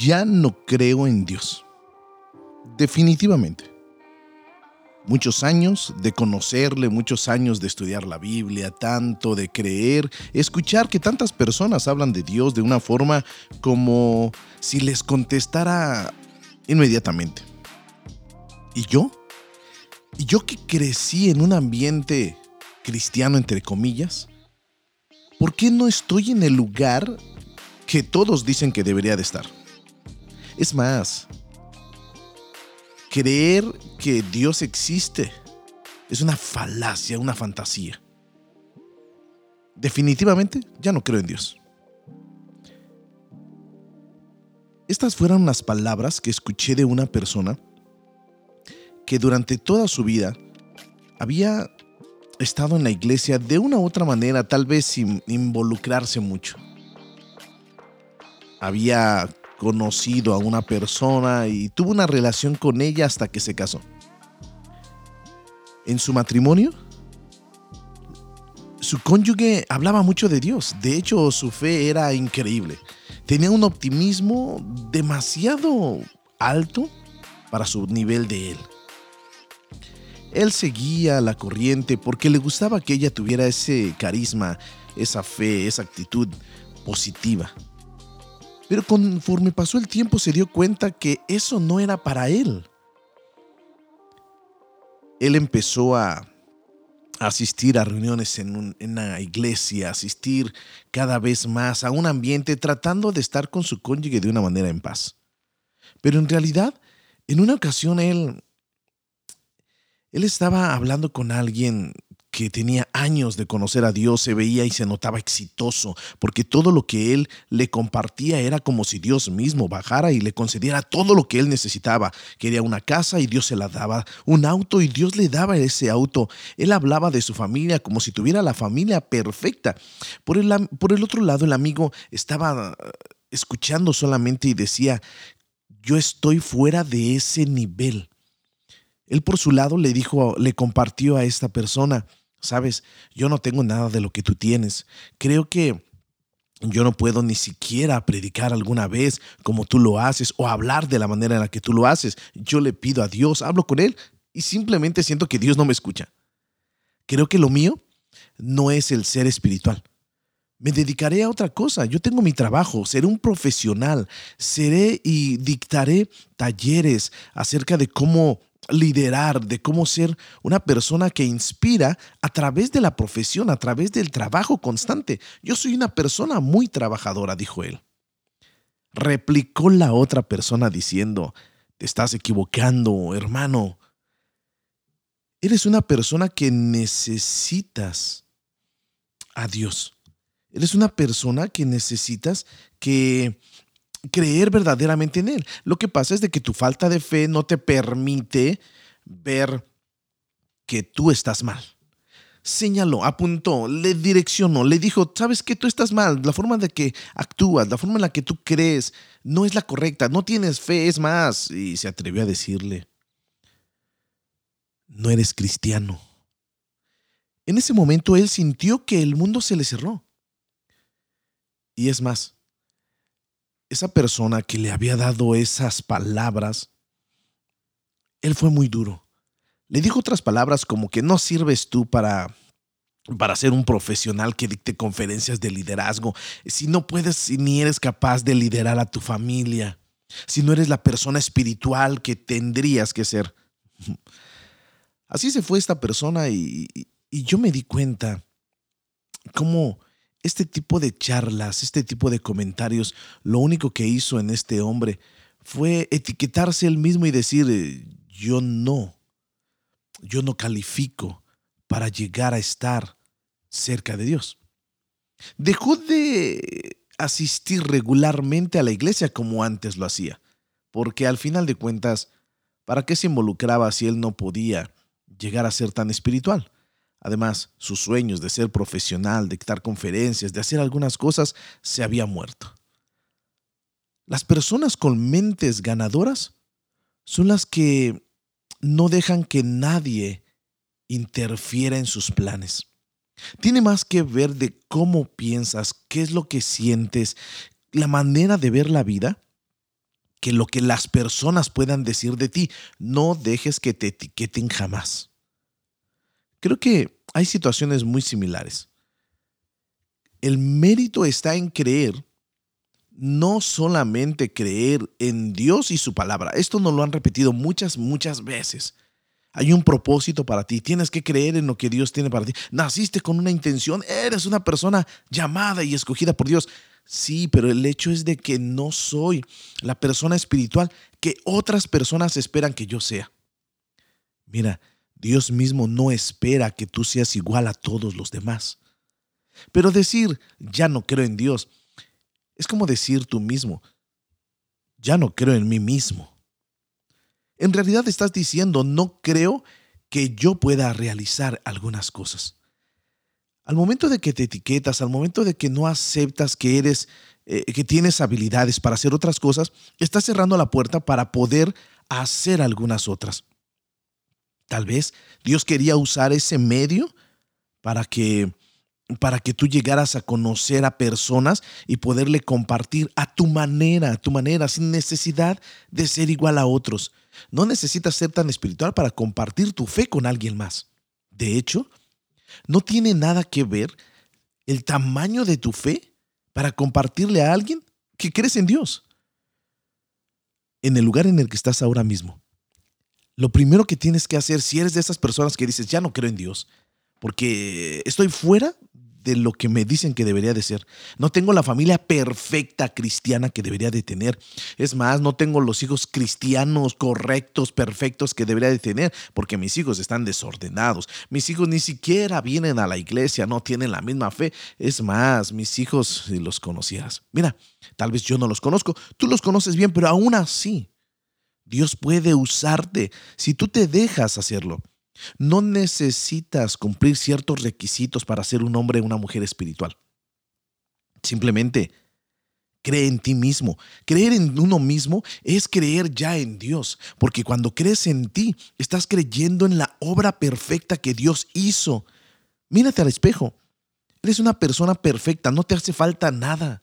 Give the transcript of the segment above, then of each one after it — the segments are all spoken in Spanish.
ya no creo en Dios. Definitivamente. Muchos años de conocerle, muchos años de estudiar la Biblia, tanto de creer, escuchar que tantas personas hablan de Dios de una forma como si les contestara inmediatamente. ¿Y yo? ¿Y yo que crecí en un ambiente cristiano, entre comillas? ¿Por qué no estoy en el lugar que todos dicen que debería de estar? Es más, creer que Dios existe es una falacia, una fantasía. Definitivamente ya no creo en Dios. Estas fueron las palabras que escuché de una persona que durante toda su vida había estado en la iglesia de una u otra manera, tal vez sin involucrarse mucho. Había conocido a una persona y tuvo una relación con ella hasta que se casó. En su matrimonio, su cónyuge hablaba mucho de Dios. De hecho, su fe era increíble. Tenía un optimismo demasiado alto para su nivel de él. Él seguía la corriente porque le gustaba que ella tuviera ese carisma, esa fe, esa actitud positiva. Pero conforme pasó el tiempo se dio cuenta que eso no era para él. Él empezó a asistir a reuniones en, una iglesia, asistir cada vez más a un ambiente tratando de estar con su cónyuge de una manera en paz. Pero en realidad, en una ocasión él él estaba hablando con alguien que tenía años de conocer a Dios, se veía y se notaba exitoso, porque todo lo que él le compartía era como si Dios mismo bajara y le concediera todo lo que él necesitaba. Quería una casa y Dios se la daba, un auto y Dios le daba ese auto. Él hablaba de su familia como si tuviera la familia perfecta. Por el, por el otro lado, el amigo estaba eh, escuchando solamente y decía, yo estoy fuera de ese nivel. Él por su lado le dijo, le compartió a esta persona, sabes, yo no tengo nada de lo que tú tienes. Creo que yo no puedo ni siquiera predicar alguna vez como tú lo haces o hablar de la manera en la que tú lo haces. Yo le pido a Dios, hablo con Él y simplemente siento que Dios no me escucha. Creo que lo mío no es el ser espiritual. Me dedicaré a otra cosa. Yo tengo mi trabajo, seré un profesional, seré y dictaré talleres acerca de cómo liderar, de cómo ser una persona que inspira a través de la profesión, a través del trabajo constante. Yo soy una persona muy trabajadora, dijo él. Replicó la otra persona diciendo, te estás equivocando, hermano. Eres una persona que necesitas a Dios. Eres una persona que necesitas que creer verdaderamente en Él. Lo que pasa es de que tu falta de fe no te permite ver que tú estás mal. Señaló, apuntó, le direccionó, le dijo, sabes que tú estás mal, la forma de que actúas, la forma en la que tú crees no es la correcta, no tienes fe, es más. Y se atrevió a decirle, no eres cristiano. En ese momento él sintió que el mundo se le cerró. Y es más, esa persona que le había dado esas palabras, él fue muy duro. Le dijo otras palabras como que no sirves tú para para ser un profesional que dicte conferencias de liderazgo, si no puedes ni eres capaz de liderar a tu familia, si no eres la persona espiritual que tendrías que ser. Así se fue esta persona y, y yo me di cuenta cómo este tipo de charlas, este tipo de comentarios, lo único que hizo en este hombre fue etiquetarse él mismo y decir, eh, yo no, yo no califico para llegar a estar cerca de Dios. Dejó de asistir regularmente a la iglesia como antes lo hacía, porque al final de cuentas, ¿para qué se involucraba si él no podía llegar a ser tan espiritual? Además, sus sueños de ser profesional, de dictar conferencias, de hacer algunas cosas, se había muerto. Las personas con mentes ganadoras son las que no dejan que nadie interfiera en sus planes. Tiene más que ver de cómo piensas, qué es lo que sientes, la manera de ver la vida, que lo que las personas puedan decir de ti. No dejes que te etiqueten jamás. Creo que hay situaciones muy similares. El mérito está en creer, no solamente creer en Dios y su palabra. Esto nos lo han repetido muchas, muchas veces. Hay un propósito para ti, tienes que creer en lo que Dios tiene para ti. Naciste con una intención, eres una persona llamada y escogida por Dios. Sí, pero el hecho es de que no soy la persona espiritual que otras personas esperan que yo sea. Mira, Dios mismo no espera que tú seas igual a todos los demás. Pero decir, ya no creo en Dios, es como decir tú mismo, ya no creo en mí mismo. En realidad estás diciendo, no creo que yo pueda realizar algunas cosas. Al momento de que te etiquetas, al momento de que no aceptas que eres, eh, que tienes habilidades para hacer otras cosas, estás cerrando la puerta para poder hacer algunas otras. Tal vez Dios quería usar ese medio para que para que tú llegaras a conocer a personas y poderle compartir a tu manera, a tu manera, sin necesidad de ser igual a otros. No necesitas ser tan espiritual para compartir tu fe con alguien más. De hecho, no tiene nada que ver el tamaño de tu fe para compartirle a alguien que crees en Dios. En el lugar en el que estás ahora mismo, lo primero que tienes que hacer si eres de esas personas que dices, ya no creo en Dios, porque estoy fuera de lo que me dicen que debería de ser. No tengo la familia perfecta cristiana que debería de tener. Es más, no tengo los hijos cristianos correctos, perfectos que debería de tener, porque mis hijos están desordenados. Mis hijos ni siquiera vienen a la iglesia, no tienen la misma fe. Es más, mis hijos, si los conocieras. Mira, tal vez yo no los conozco, tú los conoces bien, pero aún así, Dios puede usarte si tú te dejas hacerlo. No necesitas cumplir ciertos requisitos para ser un hombre o una mujer espiritual. Simplemente cree en ti mismo. Creer en uno mismo es creer ya en Dios, porque cuando crees en ti, estás creyendo en la obra perfecta que Dios hizo. Mírate al espejo. Eres una persona perfecta, no te hace falta nada.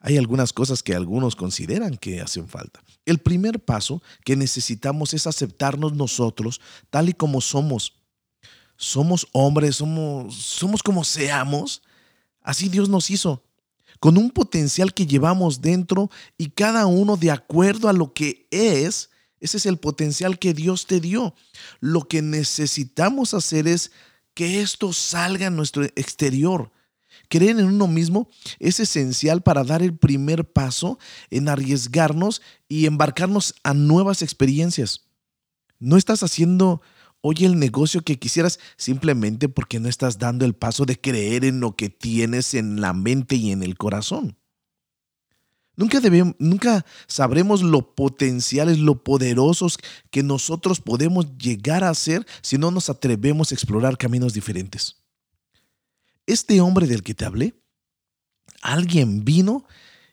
Hay algunas cosas que algunos consideran que hacen falta. El primer paso que necesitamos es aceptarnos nosotros tal y como somos. Somos hombres, somos, somos como seamos. Así Dios nos hizo, con un potencial que llevamos dentro y cada uno de acuerdo a lo que es, ese es el potencial que Dios te dio. Lo que necesitamos hacer es que esto salga a nuestro exterior Creer en uno mismo es esencial para dar el primer paso en arriesgarnos y embarcarnos a nuevas experiencias. No estás haciendo hoy el negocio que quisieras simplemente porque no estás dando el paso de creer en lo que tienes en la mente y en el corazón. Nunca, debemos, nunca sabremos lo potenciales, lo poderosos que nosotros podemos llegar a ser si no nos atrevemos a explorar caminos diferentes. Este hombre del que te hablé, alguien vino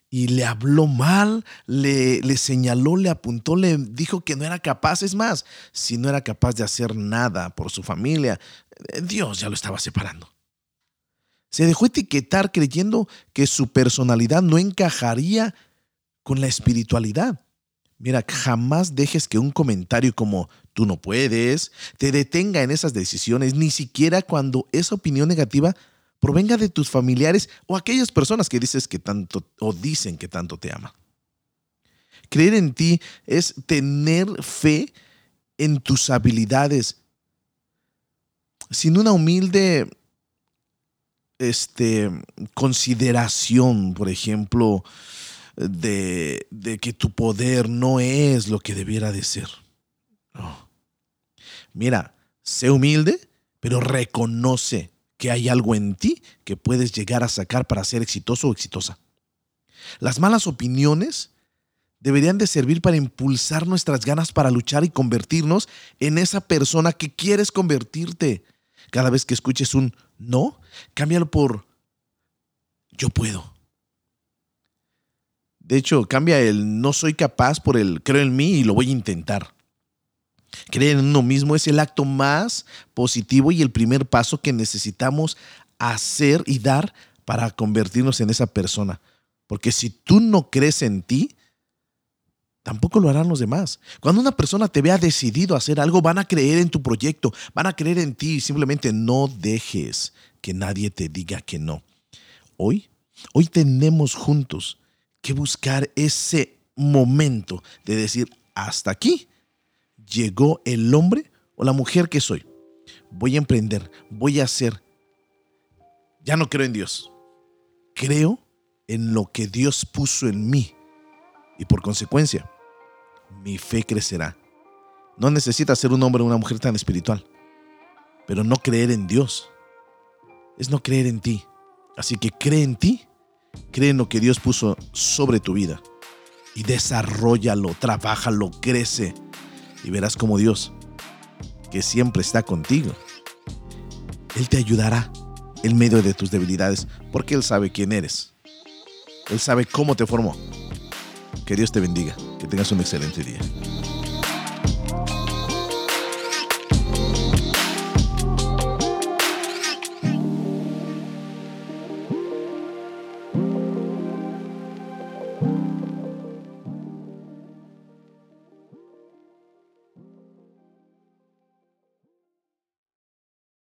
y le habló mal, le, señaló, le apuntó, le dijo que no era capaz. Es más, si no era capaz de hacer nada por su familia, eh, Dios ya lo estaba separando. Se dejó etiquetar creyendo que su personalidad no encajaría con la espiritualidad. Mira, jamás dejes que un comentario como tú no puedes te detenga en esas decisiones, ni siquiera cuando esa opinión negativa provenga de tus familiares o aquellas personas que dices que tanto o dicen que tanto te aman. Creer en ti es tener fe en tus habilidades. Sin una humilde este, consideración, por ejemplo, de, de, que tu poder no es lo que debiera de ser. Mira, sé humilde, pero reconoce que hay algo en ti que puedes llegar a sacar para ser exitoso o exitosa. Las malas opiniones deberían de servir para impulsar nuestras ganas para luchar y convertirnos en esa persona que quieres convertirte. Cada vez que escuches un no, cámbialo por yo puedo. De hecho, cambia el no soy capaz por el creo en mí y lo voy a intentar. Creer en uno mismo es el acto más positivo y el primer paso que necesitamos hacer y dar para convertirnos en esa persona. Porque si tú no crees en ti, tampoco lo harán los demás. Cuando una persona te vea decidido a hacer algo, van a creer en tu proyecto, van a creer en ti. Simplemente no dejes que nadie te diga que no. Hoy, hoy tenemos juntos que buscar ese momento de decir, hasta aquí llegó el hombre o la mujer que soy. Voy a emprender, voy a hacer. Ya no creo en Dios. Creo en lo que Dios puso en mí. Y por consecuencia, mi fe crecerá. No necesitas ser un hombre o una mujer tan espiritual. Pero no creer en Dios es no creer en ti. Así que cree en ti, cree en lo que Dios puso sobre tu vida y desarrollalo, trabájalo, crece y verás como Dios, que siempre está contigo, Él te ayudará en medio de tus debilidades porque Él sabe quién eres. Él sabe cómo te formó. Que Dios te bendiga. Que tengas un excelente día.